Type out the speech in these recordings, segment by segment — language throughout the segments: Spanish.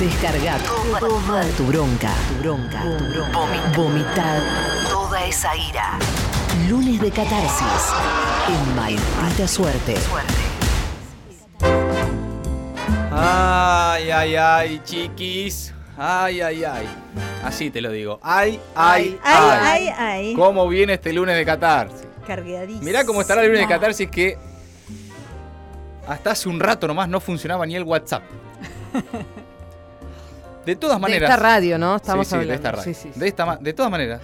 Descarga toda tu bronca, tu bronca, tu bronca. Vomitar toda esa ira. Lunes de catarsis. En Maldita Suerte. Ay, ay, ay, chiquis. Ay, ay, ay. Así te lo digo. Ay, ay, Ay, ay. ay, ay. ¿Cómo viene este lunes de catarsis? Cargadísimo. Mirá cómo estará el lunes de catarsis que hasta hace un rato nomás no funcionaba ni el WhatsApp. De todas De maneras. esta radio, ¿no? Estamos Sí, sí, hablando. de esta radio. Sí, sí, sí. De, esta de todas maneras,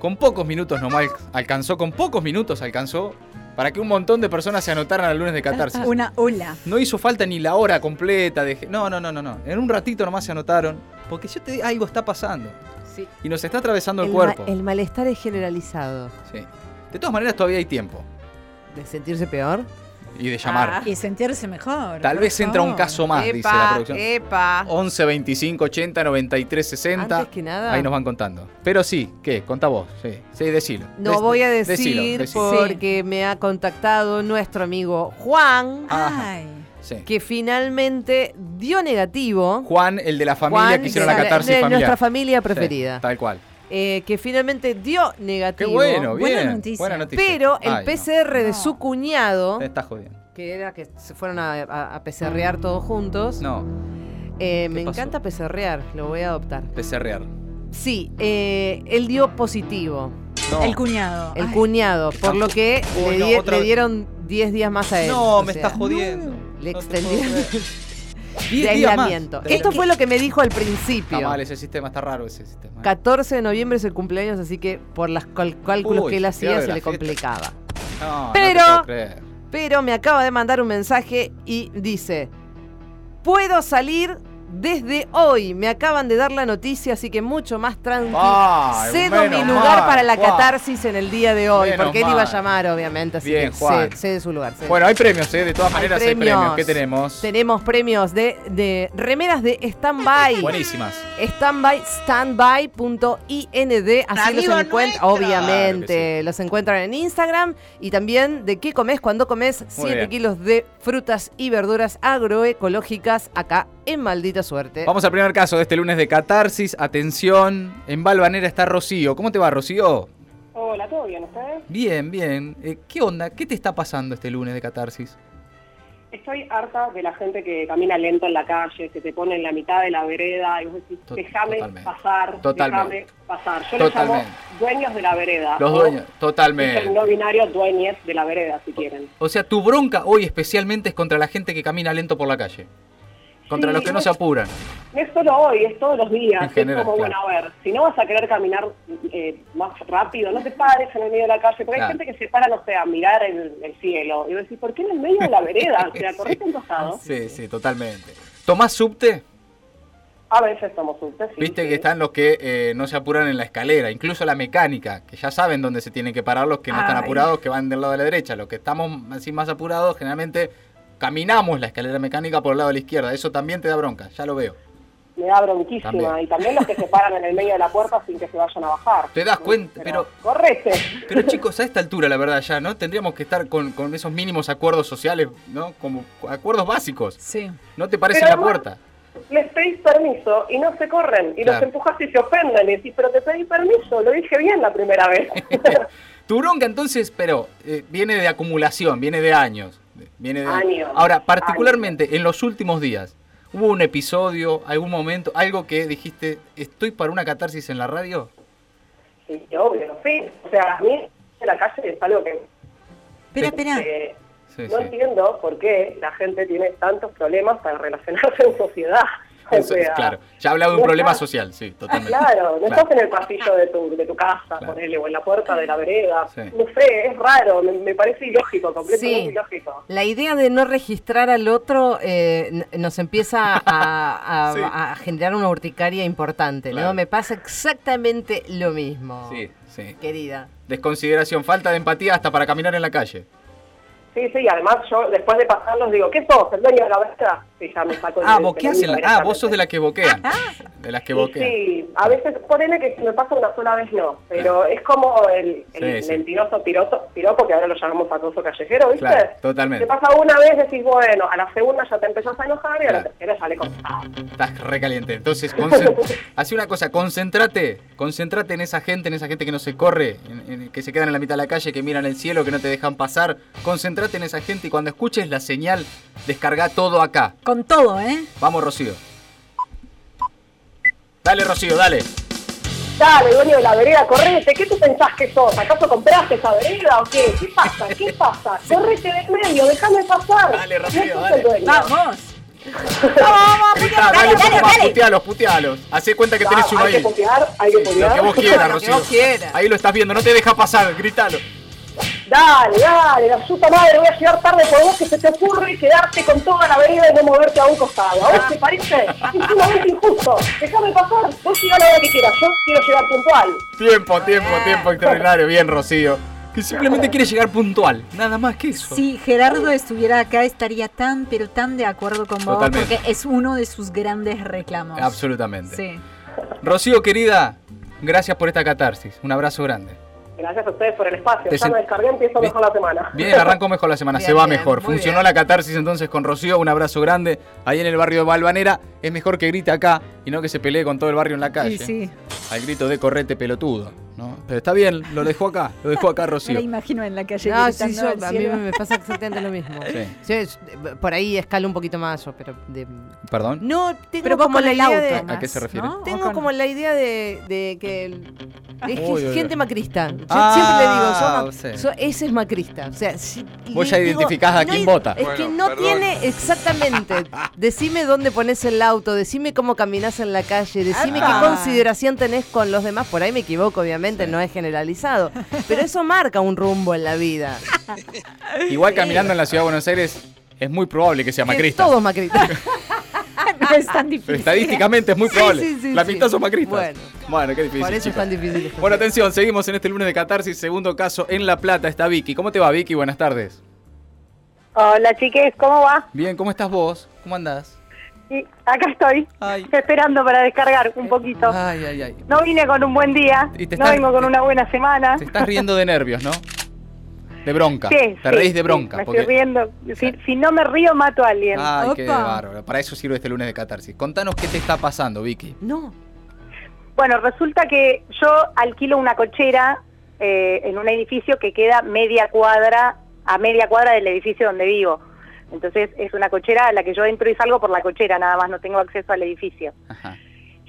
con pocos minutos nomás alcanzó, con pocos minutos alcanzó para que un montón de personas se anotaran al lunes de catarsis. Una ola. No hizo falta ni la hora completa de... No, no, no, no, no. En un ratito nomás se anotaron. Porque yo te algo está pasando. Sí. Y nos está atravesando el, El, cuerpo. ma- el malestar es generalizado. Sí. De todas maneras todavía hay tiempo. ¿De sentirse peor? Y de llamar. Ah. Y sentirse mejor. Tal vez entra un caso más, dice la producción. epa. 11 25 80 93 60. Antes que nada- Ahí nos van contando. Pero sí, ¿qué? Contá vos. Sí, sí decilo. No Des- voy a decilo, decir decilo. porque me ha contactado nuestro amigo Juan. Ay. Sí. que finalmente dio negativo. Juan, el de la familia Juan, que hicieron la catarsis de familiar. nuestra familia Sí, preferida. tal cual. Eh, que finalmente dio Qué negativo. bueno, Buena bien. noticia. Buena noticia. Pero el Ay, no. PCR de No. su cuñado, Te estás jodiendo. que era que se fueron a, a, todos juntos, No, eh, me pasó? encanta PCRear, lo voy a adoptar. PCRR. Sí, eh, él dio positivo, No. El cuñado. el Ay. cuñado, por lo que Uy, le, no, di- otra le vez. dieron 10 días más a él. No, o me sea, estás jodiendo. Le extendieron de más. aislamiento. Pero Esto fue lo que me dijo al Está principio. mal ese sistema, está raro ese sistema. 14 de noviembre es el cumpleaños, así que por los cálculos Uy, que él hacía se le complicaba. No, no Pero- creer. Pero me acaba de mandar un mensaje y dice, puedo salir desde hoy. Me acaban de dar la noticia, así que mucho más tranquilo. Ay, Cedo mi lugar mal, para la Juan. catarsis en el día de hoy, Menos porque él iba a llamar, obviamente, así Bien, que Juan. su lugar. cede. Bueno, hay premios, ¿eh? De todas Hay maneras hay premios. premios. ¿Qué tenemos? Tenemos premios de, de remeras de Standby. Buenísimas. Standby, standby.ind, así los encuentran, obviamente, Claro los encuentran en Instagram y también de qué comes cuando comes 7 bien. kilos de frutas y verduras agroecológicas acá en Maldita Suerte. Vamos al primer caso de este lunes de catarsis. Atención, en Valvanera está Rocío. ¿Cómo te va, Rocío? Hola, ¿todo bien ustedes? Bien, bien. Eh, ¿Qué onda? ¿Qué te está pasando este lunes de catarsis? Estoy harta de la gente que camina lento en la calle, que te pone en la mitad de la vereda y vos decís, déjame totalmente. pasar, Totalmente. déjame pasar. Yo les llamo dueños de la vereda. Los dueños, el totalmente. no binario dueñes de la vereda, si quieren. O sea, tu bronca hoy especialmente es contra la gente que camina lento por la calle. Contra Sí, los que no es- se apuran. No es solo hoy, es todos los días. En general, es como, claro. bueno, a ver, si no vas a querer caminar eh, más rápido, no te pares en el medio de la calle, porque Claro. hay gente que se para, no sé, a mirar el, el cielo. Y decís, ¿por qué en el medio de la vereda? O sea, Sí. correte un costado. Sí, sí, totalmente. ¿Tomás subte? A veces somos subtes, sí, Viste sí. que están los que eh, no se apuran en la escalera, incluso la mecánica, que ya saben dónde se tienen que parar los que no están Ay. apurados, que van del lado de la derecha. Los que estamos así más apurados, generalmente caminamos la escalera mecánica por el lado de la izquierda. Eso también te da bronca, ya lo veo. me da bronquísima. También. Y también los que se paran en el medio de la puerta sin que se vayan a bajar. Te das cuenta, pero- Correte. Pero chicos, a esta altura, la verdad, ya, ¿no? Tendríamos que estar con, con esos mínimos acuerdos sociales, ¿no? Como acuerdos básicos. Sí. ¿No te parece Pero la puerta? Les pedís permiso y no se corren. Y Claro. los empujas y se ofenden. Y decís, pero te pedí permiso, lo dije bien la primera vez. Tu bronca entonces, pero eh, viene de acumulación, viene de años. Viene de Años, Ahora, particularmente en los últimos días, ¿hubo un episodio, algún momento, algo que dijiste, estoy para una catarsis en la radio? sí, obvio, sí. O sea, a mí en la calle es algo que... Espera, espera. eh, Sí, no sí. entiendo por qué la gente tiene tantos problemas para relacionarse en sociedad. O sea, claro. Ya hablado de un no problema estás- social, sí, totalmente. Claro, no Claro. estás en el pasillo de tu, de tu casa, Claro. ponele, o en la puerta de la vereda. Sí. No sé, es raro, me, me parece ilógico, completamente Sí. ilógico. La idea de no registrar al otro eh, nos empieza a, a- Sí. a generar una urticaria importante, Claro. ¿no? Me pasa exactamente lo mismo, Sí, sí. querida. Desconsideración, falta de empatía hasta para caminar en la calle. Sí, sí, además yo después de pasarlos digo, ¿qué sos? ¿El dueño de la vereda? Y ya me saco Ah, en la... cerebro Ah, vos sos de las que boquean. De las que boquean. Sí, a veces ponele que si me pasa una sola vez no, pero es como el, el Sí, sí. mentiroso piropo, que ahora lo llamamos acoso callejero, ¿viste? Claro, totalmente. Te pasa una vez, decís, bueno, a la segunda ya te empezás a enojar y a la tercera ya le contás. Estás recaliente. Entonces, hace una cosa, concéntrate, concéntrate en esa gente, en esa gente que no se corre, en- en- que se quedan en la mitad de la calle, que miran el cielo, que no te dejan pasar. Concéntrate en esa gente y cuando escuches la señal, descarga todo acá. Con todo, ¿eh? Vamos, Rocío. Dale, Rocío, dale. Dale, dueño de la vereda, correte, ¿qué tú pensás que sos? ¿Acaso compraste esa vereda o qué? ¿Qué pasa? ¿Qué pasa? Correte de medio, déjame pasar. Dale, Rocío, No dale. el dueño. Vamos. Gritá, dale, más, putealos, putealos. Hacé cuenta que Ah, tenés uno hay que ahí. putear, hay que Lo putear. que vos quieras, Lo que Rocío. vos quieras. Ahí lo estás viendo, no te deja pasar, gritalo. Dale, dale, la puta madre, voy a llegar tarde por vos que se te ocurre quedarte con toda la vereda y no moverte a un costado. ¿A vos te parece? Es sumamente injusto. Déjame pasar. Vos llegar a la hora que quieras. Yo quiero llegar puntual. Tiempo, tiempo, tiempo extraordinario. Bien, Rocío. Que simplemente quiere llegar puntual. Nada más que eso. Si Gerardo estuviera acá, estaría tan, pero tan de acuerdo con vos, Totalmente. porque es uno de sus grandes reclamos. Absolutamente. Sí. Rocío, querida, gracias por esta catarsis. Un abrazo grande. Gracias a ustedes por el espacio. Ya me descargué, empiezo Bien. mejor la semana. Bien, arrancó mejor la semana, Bien, se va bien, mejor. Funcionó bien. la catarsis entonces con Rocío. Un abrazo grande. Ahí en el barrio de Balvanera. Es mejor que grite acá y no que se pelee con todo el barrio en la calle. Sí, sí. Al grito de correte pelotudo. ¿No? Pero está bien, lo dejó acá. Lo dejó acá Me la Rocío. imagino en la calle No, sí, yo, al a mí me pasa exactamente lo mismo. Sí. Sí, es- por ahí escalo un poquito más yo, pero de- Perdón. no tengo Pero como la el idea auto. de, ¿A qué se refiere? ¿no? ¿O tengo con- como la idea de, de que el- es Uy, uy, gente uy. macrista. Yo Ah, siempre le digo, sí. sos- ese es macrista. O sea, si- Vos ya digo, identificás a no quién vota. Es que no perdón. tiene exactamente. Decime dónde pones el auto, decime cómo caminás en la calle, decime Ah. qué consideración tenés con los demás. Por ahí me equivoco, obviamente, no es generalizado. Pero eso marca un rumbo en la vida. Igual caminando en la ciudad de Buenos Aires es muy probable que sea macrista. Todos macristas. no es tan difícil. Estadísticamente es muy probable. sí, sí, la sí. mitad son macristas. Bueno. Bueno, qué difícil. Por eso es tan difícil. Bueno, atención, seguimos en este lunes de Catarsis, segundo caso en La Plata está Vicky. ¿Cómo te va, Vicky? Buenas tardes. Hola chiques, ¿cómo va? Bien, ¿cómo estás vos? ¿Cómo andás? Y acá estoy, Ay. esperando para descargar un poquito. Ay, ay, ay. No vine con un buen día, Y te no estás- vengo con una buena semana. Te estás riendo de nervios, ¿no? De bronca. Sí, te sí, reís de sí, bronca. me porque- estoy riendo. Si, si no me río, mato a alguien. Ay, qué bárbaro. Para eso sirve este lunes de Catarsis. Contanos qué te está pasando, Vicky. No. Bueno, resulta que yo alquilo una cochera eh, en un edificio que queda media cuadra, a media cuadra del edificio donde vivo. Entonces es una cochera a la que yo entro y salgo por la cochera, nada más no tengo acceso al edificio. Ajá.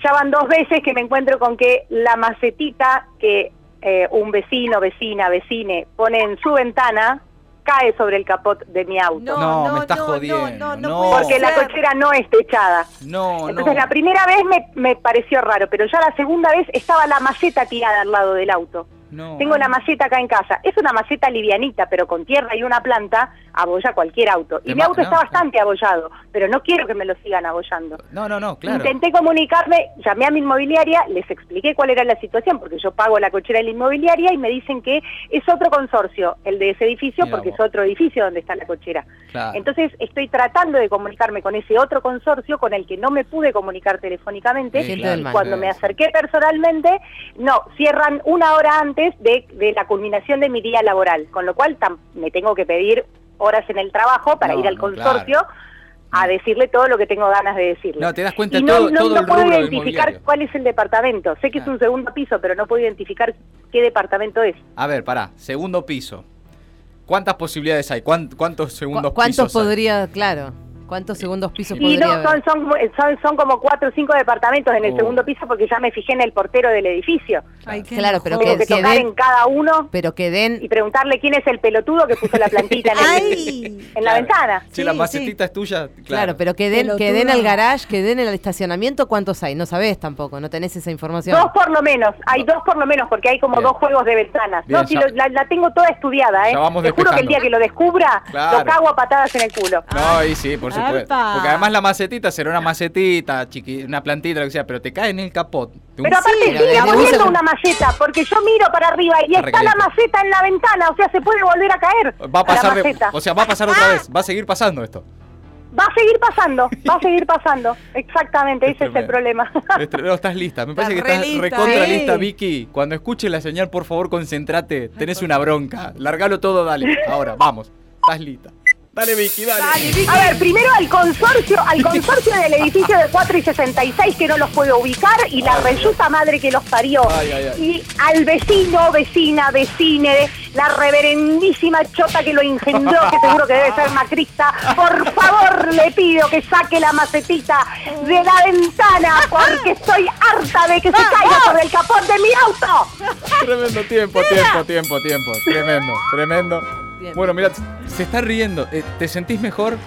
Ya van dos veces que me encuentro con que la macetita que eh, un vecino, vecina, vecine pone en su ventana cae sobre el capot de mi auto. No, me estás jodiendo, No, no, no. Porque la cochera no es techada. No, Entonces no. la primera vez me, me pareció raro, pero ya la segunda vez estaba la maceta tirada al lado del auto. No. Tengo una maceta acá en casa. Es una maceta livianita, pero con tierra y una planta, abolla cualquier auto. Y mi auto no, está bastante abollado, pero no quiero que me lo sigan abollando. No, no, no, claro. Intenté comunicarme, llamé a mi inmobiliaria, les expliqué cuál era la situación, porque yo pago la cochera de la inmobiliaria y me dicen que es otro consorcio, el de ese edificio, Mira porque vos. es otro edificio donde está la cochera. Claro. Entonces estoy tratando de comunicarme con ese otro consorcio con el que no me pude comunicar telefónicamente. Sí, claro. mal. Cuando me acerqué personalmente, no, cierran una hora antes de, de la culminación de mi día laboral, con lo cual tam- me tengo que pedir horas en el trabajo para No, ir al no, consorcio a decirle todo lo que tengo ganas de decirle. No, te das cuenta y no, todo, no, todo no el puedo rubro identificar cuál es el departamento. Sé que Ah. es un segundo piso, pero no puedo identificar qué departamento es. A ver, pará. Segundo piso. ¿Cuántas posibilidades hay? ¿Cuán- ¿Cuántos segundos ¿Cu- ¿Cuántos pisos hay? podría, claro? ¿Cuántos segundos pisos Y podría no, son, son, son, son como cuatro o cinco departamentos en el Oh. segundo piso porque ya me fijé en el portero del edificio. Ay, qué Claro, pero Tengo que, tocar den, en cada uno pero que den, y preguntarle quién es el pelotudo que puso la plantita en, el- Ay. en la Claro. ventana. Si la Sí, macetita es tuya, claro. claro, pero que den, que Pelotudo. den al garage, que den el estacionamiento, ¿cuántos hay? No sabés tampoco, no tenés esa información. Dos por lo menos, hay dos por lo menos porque hay como Bien. dos juegos de ventanas. Bien, no, si lo- la, la tengo toda estudiada, ¿eh? Ya vamos Te juro que el día que lo descubra, Claro. lo cago a patadas en el culo. No, ahí sí, por Porque además la macetita será una macetita, chiqui, una plantita, lo que sea, pero te cae en el capot. Pero aparte sigue poniendo una maceta, porque yo miro para arriba y está la maceta en la ventana, o sea, se puede volver a caer. Va a pasar la de, maceta. o sea, va a pasar otra vez, va a seguir pasando esto. Va a seguir pasando, va a seguir pasando. Exactamente, ese es el problema. No, estás lista. Me parece que Estás recontra sí. lista, Vicky. Cuando escuches la señal, por favor, concéntrate. Tenés una bronca. Largalo todo, dale. Ahora, vamos. Estás lista. Dale, Vicky, dale. Dale, Vicky. A ver, primero al consorcio, al consorcio del edificio de 4 y 66 que no los puedo ubicar y la resulta madre que los parió. Ay, ay, ay. Y al vecino, vecina, vecine, la reverendísima chota que lo engendró, que seguro que debe ser macrista, por favor le pido que saque la macetita de la ventana porque estoy harta de que se caiga sobre el capón de mi auto. Tremendo tiempo, tiempo, tiempo, tiempo. Tremendo, tremendo. Bien. Bueno, mira, se está riendo. Eh, ¿Te sentís mejor?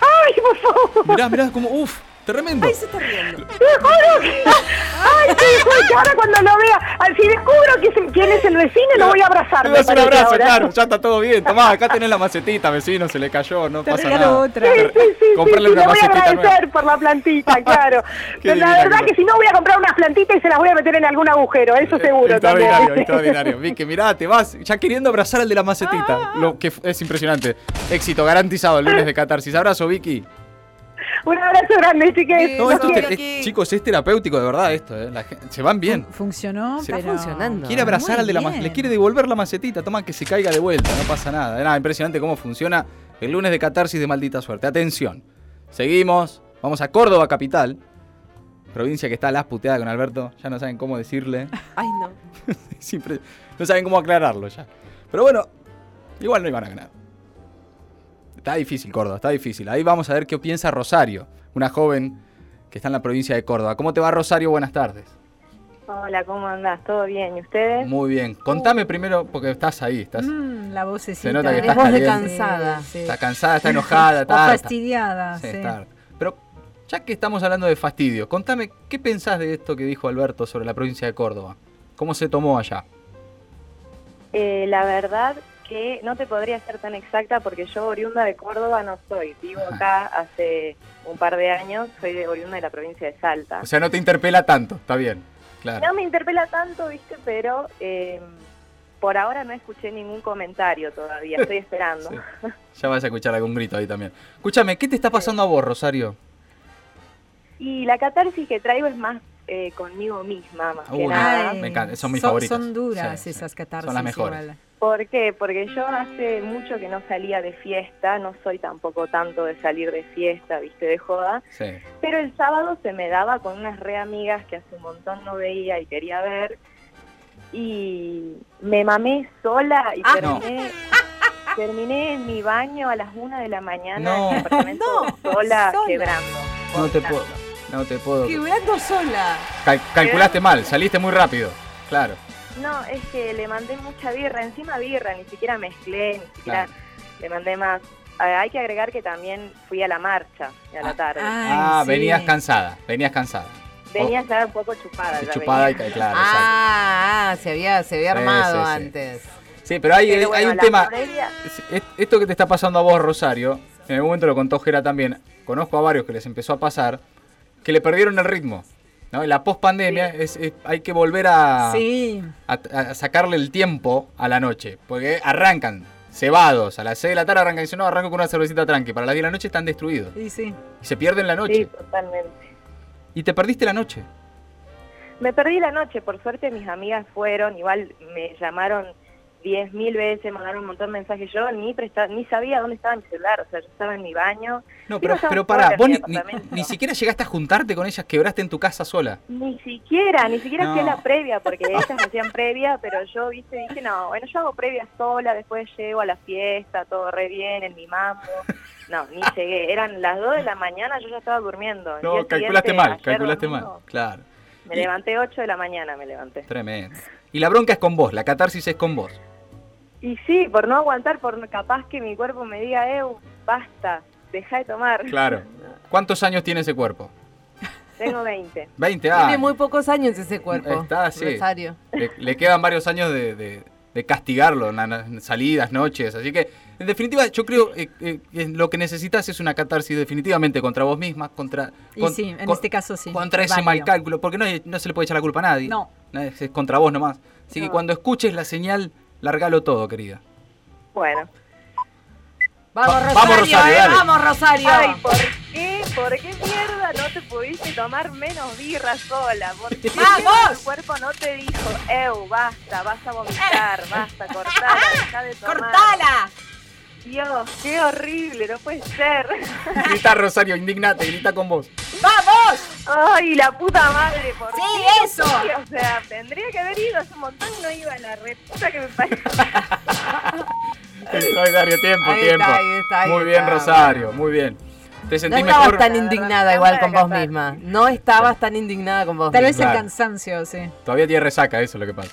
Ay, por favor. Mirá, mirá, como, uff, tremendo. Ay, se está riendo. Te juro que... Ay, te juro que ahora cuando lo vea, al- si descubro que es- quién es el vecino, lo voy a abrazar. Le me das un abrazo, ahora. claro, ya está todo bien. Tomá, acá tenés la macetita, vecino, se le cayó, no Te pasa nada. otra. Sí, sí, sí, Comprarle sí, una le voy a agradecer nueva. por la plantita, claro. Pero la verdad que que si no voy a comprar unas plantitas y se las voy a meter en algún agujero, eso seguro Extraordinario, también. extraordinario. Vicky, mirá, te vas ya queriendo abrazar al de la macetita. Lo que es impresionante. Éxito garantizado el lunes de catarsis. Abrazo, Vicky. Un abrazo grande, chiques. No, esto es chicos, es terapéutico de verdad esto. eh. La se van bien. Fun- Funcionó, Se- pero... Está funcionando. Quiere abrazar al de la macetita. Le quiere devolver la macetita. Toma que se caiga de vuelta. No pasa nada. Nada, impresionante cómo funciona el lunes de catarsis de maldita suerte. Atención. Seguimos. Vamos a Córdoba, capital. Provincia que está a las puteadas con Alberto. Ya no saben cómo decirle. Ay, no. Siempre no saben cómo aclararlo ya. Pero bueno, igual no iban a ganar. Está difícil, Córdoba, está difícil. Ahí vamos a ver qué piensa Rosario, una joven que está en la provincia de Córdoba. ¿Cómo te va, Rosario? Buenas tardes. Hola, ¿cómo andás? ¿Todo bien? ¿Y ustedes? Muy bien. Contame primero, porque estás ahí, estás, Mm, la vocecita. Se nota que ¿eh? estás voz de cansada. Sí, está cansada, está enojada, está fastidiada, Sí, sí. está harta. Pero ya que estamos hablando de fastidio, contame, ¿qué pensás de esto que dijo Alberto sobre la provincia de Córdoba? ¿Cómo se tomó allá? Eh, la verdad que no te podría ser tan exacta porque yo oriunda de Córdoba no soy. Vivo acá hace un par de años, soy de oriunda de la provincia de Salta. O sea, no te interpela tanto, está bien. Claro. No me interpela tanto, viste, pero eh, por ahora no escuché ningún comentario todavía, estoy esperando. Sí. Ya vas a escuchar algún grito ahí también. Escúchame, ¿qué te está pasando a vos, Rosario? Y la catarsis que traigo es más eh, conmigo misma, más que nada. me encanta, son mis son, favoritas. Son duras sí. esas catarsis. Son las mejores. igual. ¿Por qué? Porque yo hace mucho que no salía de fiesta, no soy tampoco tanto de salir de fiesta, viste, de joda. Sí. Pero el sábado se me daba con unas re amigas que hace un montón no veía y quería ver. Y me mamé sola y Ah, terminé, terminé en mi baño a las una de la mañana No. en mi apartamento No, sola, sola. quebrando. No te puedo. No te puedo. Quebrando sola. Cal- calculaste mal, saliste muy rápido. Claro. No, es que le mandé mucha birra, encima birra, ni siquiera mezclé, ni siquiera Claro. le mandé más. Ah, Hay que agregar que también fui a la marcha a la tarde. Ay, ah, sí. venías cansada, venías cansada. Venía ya un poco chupada. ya Chupada y venía. claro. Ah, ah, se había, se había Sí, armado sí, sí. antes. Sí, pero hay, Pero bueno, hay un tema. previa- Esto que te está pasando a vos, Rosario, en algún momento lo contó Gera también. Conozco a varios que les empezó a pasar que le perdieron el ritmo. ¿No? En la post-pandemia es- es- hay que volver a, Sí, a, a sacarle el tiempo a la noche. Porque arrancan cebados. A las 6 de la tarde arrancan y dicen, no, arranco con una cervecita tranqui. Para las 10 de la noche están destruidos. sí, sí. Y se pierden la Sí, noche. totalmente. Y te perdiste la noche. Me perdí la noche, por suerte mis amigas fueron, igual me llamaron diez mil veces, mandaron un montón de mensajes, yo ni presta, ni sabía dónde estaba mi celular, o sea, yo estaba en mi baño, No, pero, no pero pará, vos ni, ni- siquiera llegaste a juntarte con ellas, quebraste en tu casa sola. ni siquiera, ni siquiera No. hacía la previa, porque ellas hacían previa, pero yo, viste, dije, no, bueno, yo hago previa sola, después llego a la fiesta, todo re bien, en mi mambo. No, ni llegué, eran las 2 de la mañana, yo ya estaba durmiendo. No, calculaste mal, calculaste domingo, mal. Claro. Me Y- levanté 8 de la mañana, me levanté. Tremendo. Y la bronca es con vos, la catarsis es con vos. Y sí, por no aguantar, por capaz que mi cuerpo me diga, eh, basta, deja de tomar. Claro. ¿Cuántos años tiene ese cuerpo? Tengo 20. 20 Tiene años. muy pocos años ese cuerpo. Está, sí. Rosario. Le, le quedan varios años de, de- de castigarlo, salidas, noches. Así que, en definitiva, yo creo eh, eh, que lo que necesitas es una catarsis definitivamente contra vos misma, contra... Y con- sí, en con- este caso sí. Contra ese válido. mal cálculo, porque no, no se le puede echar la culpa a nadie. No. Es, es contra vos nomás. Así que cuando escuches la señal, largalo todo, querida. Bueno, Vamos, Va- Rosario, vamos, Rosario, eh, dale. vamos, Rosario. Ay, ¿por qué? ¿Por qué mierda no te pudiste tomar menos birra sola? ¿Por qué ¡Vamos! tu cuerpo no te dijo, Eu, basta, vas a vomitar, basta, cortala, deja de tomar? ¡Cortala! Dios, qué horrible, no puede ser. Grita Rosario, indignate, grita con vos. ¡Vamos! Ay, la puta madre, ¿por Sí, qué? eso. O sea, tendría que haber ido hace un montón y no iba a la reputa que me parió. Rosario, tiempo, Ahí tiempo. está, ahí está, ahí muy bien, está. Rosario, muy bien. ¿Te No sentís estabas mejor? tan indignada igual con vos misma. No estabas tan indignada con vos Tal vez misma. el Claro. cansancio, sí. Todavía tiene resaca, eso es lo que pasa.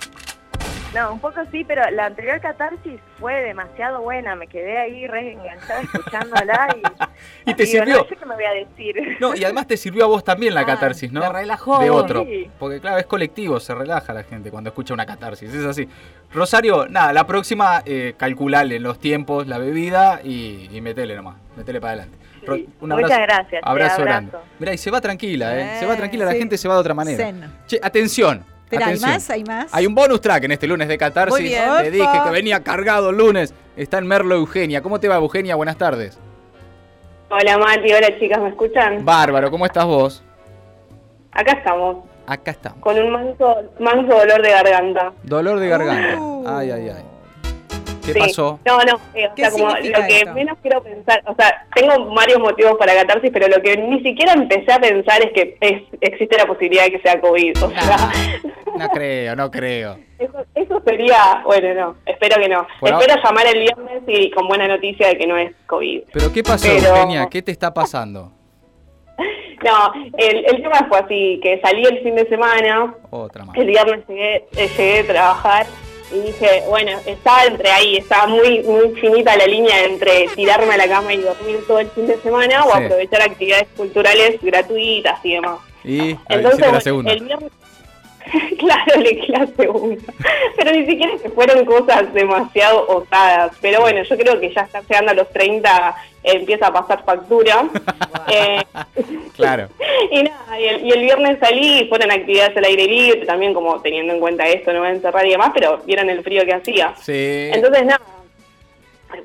No, un poco sí, pero la anterior catarsis fue demasiado buena. Me quedé ahí re enganchada escuchándola y. Y te digo, sirvió. No sé qué me voy a decir. No, y además te sirvió a vos también la Ah, catarsis, ¿no? te relajó. De otro. Sí. Porque claro, es colectivo, se relaja la gente cuando escucha una catarsis, es así. Rosario, nada, la próxima eh, calculale los tiempos, la bebida y, y metele nomás, metele para adelante. Ro- Sí. Muchas gracias, che, Abrazo, abrazo. grande. Mirá, y se va tranquila, ¿eh? Se va Eh, tranquila, la gente se va de otra manera. Zen. Che, atención. Espera, ¿hay más? ¿Hay más? Hay un bonus track en este lunes de catarsis. Muy bien. Te dije que venía cargado el lunes. Está en Merlo Eugenia. ¿Cómo te va, Eugenia? Buenas tardes. Hola Mati, hola chicas, ¿me escuchan? Bárbaro, ¿cómo estás vos? Acá estamos, Acá estamos. con un manso, manso dolor de garganta. Dolor de garganta. Uh. Ay, ay, ay. ¿Qué Sí. pasó? No, no, eh, o ¿Qué sea, como lo que esto? menos quiero pensar, o sea, tengo varios motivos para catarsis, pero lo que ni siquiera empecé a pensar es que es, existe la posibilidad de que sea COVID. O sea, No creo, no creo. eso, eso sería, bueno, no, espero que no. Espero llamar el viernes y con buena noticia de que no es COVID. ¿Pero qué pasó, Pero- Eugenia? ¿Qué te está pasando? No, el, el tema fue así, que salí el fin de semana, Otra más. el viernes llegué, eh, llegué a trabajar y dije, bueno, estaba entre ahí, estaba muy muy finita la línea entre tirarme a la cama y dormir todo el fin de semana o aprovechar actividades culturales gratuitas y demás. Y Entonces, la segunda. el viernes... claro, elegí la segunda. Pero ni siquiera que fueron cosas demasiado osadas. Pero bueno, yo creo que ya está llegando a los 30, eh, empieza a pasar factura. Eh, Claro. y nada, y el, y el viernes salí y fueron actividades al aire libre, también como teniendo en cuenta esto, no voy a encerrar y demás, pero vieron el frío que hacía. Sí. Entonces nada,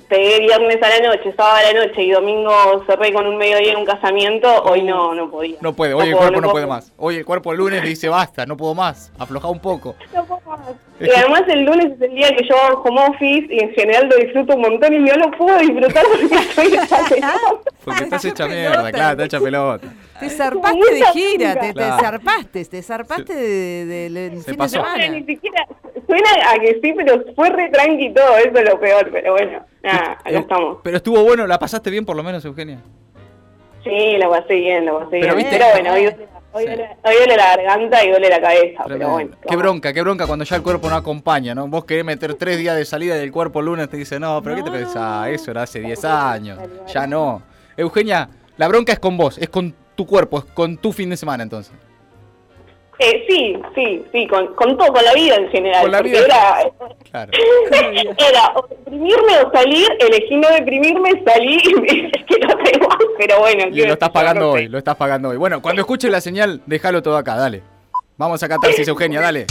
pegué viernes a la noche, sábado a la noche y domingo cerré con un mediodía en un casamiento, hoy no, no podía. No puede, hoy el puedo, cuerpo no puede más. Hoy el cuerpo el lunes dice basta, no puedo más. Afloja un poco. No puedo más. Y además el lunes es el día que yo hago home office y en general lo disfruto un montón y no lo puedo disfrutar porque estoy desatento. Porque estás hecha mierda, claro, estás hecha pelota. Te zarpaste de gira, te, te Claro. zarpaste, te zarpaste de- de- del Se fin pasó. de No, semana. ni siquiera, suena a que sí, pero fue re tranqui todo, eso es lo peor, pero bueno, nada, acá Eh, estamos. Pero estuvo bueno, ¿la pasaste bien por lo menos, Eugenia? Sí, lo pasé bien, lo pasé Pero bien. viste- Pero bueno, hoy duele, hoy, Sí. duele, hoy duele la garganta y duele la cabeza, pero bueno. Qué bronca, qué bronca cuando ya el cuerpo no acompaña, ¿no? Vos querés meter tres días de salida y el cuerpo el lunes te dice, no, pero ¿qué te pensás? Eso era hace 10 años, ya no. Eugenia, la bronca es con vos, es con tu cuerpo, es con tu fin de semana entonces. Eh, sí, sí, sí, con, con todo, con la vida en general. Con la vida Era, Claro. era o deprimirme o salir, elegí no deprimirme, salí, es que no tengo, pero bueno. Y lo estás pagando no sé. hoy, lo estás pagando hoy. Bueno, cuando escuches la señal, déjalo todo acá, dale. Vamos a catarsis, Eugenia, dale.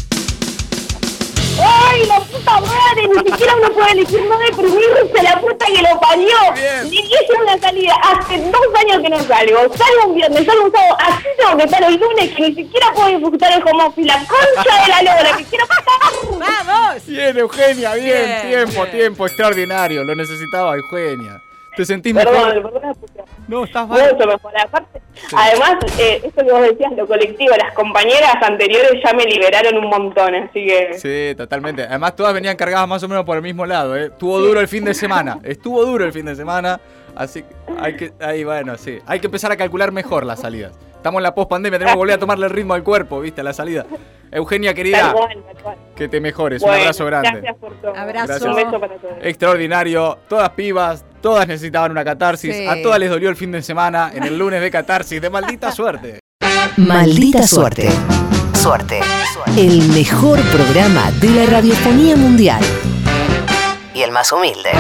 ¡Ay, la puta madre! Ni siquiera uno puede elegir no deprimirse, la puta que lo parió. Ni hice una salida. Hace dos años que no salgo. Salgo un viernes, salgo un sábado. Así tengo que estar el lunes, que ni siquiera puedo disfrutar el home office. La concha de la lora, que quiero pasar. ¡Vamos! Bien, Eugenia, bien, Bien, tiempo, bien. tiempo, extraordinario, lo necesitaba Eugenia. ¿Te sentís mejor? Perdón, perdón. puta. No, estás mal. Mucho mejor. Aparte, además, eh, esto que vos decías, lo colectivo, las compañeras anteriores ya me liberaron un montón, así que... Sí, totalmente. Además, todas venían cargadas más o menos por el mismo lado, ¿eh? Estuvo duro el fin de semana. Estuvo duro el fin de semana. Así que hay que, ahí, bueno, sí. Hay que empezar a calcular mejor las salidas. Estamos en la post pandemia, tenemos que volver a tomarle el ritmo al cuerpo, ¿viste? A la salida. Eugenia, querida, Tal cual, tal cual. que te mejores. Un abrazo grande. Gracias por todo. Abrazo. Un beso para todos. Extraordinario. Todas pibas, todas necesitaban una catarsis. Sí. A todas les dolió el fin de semana en el lunes de catarsis. De maldita suerte. Maldita suerte. Suerte. El mejor programa de la radiofonía mundial. Y el más humilde.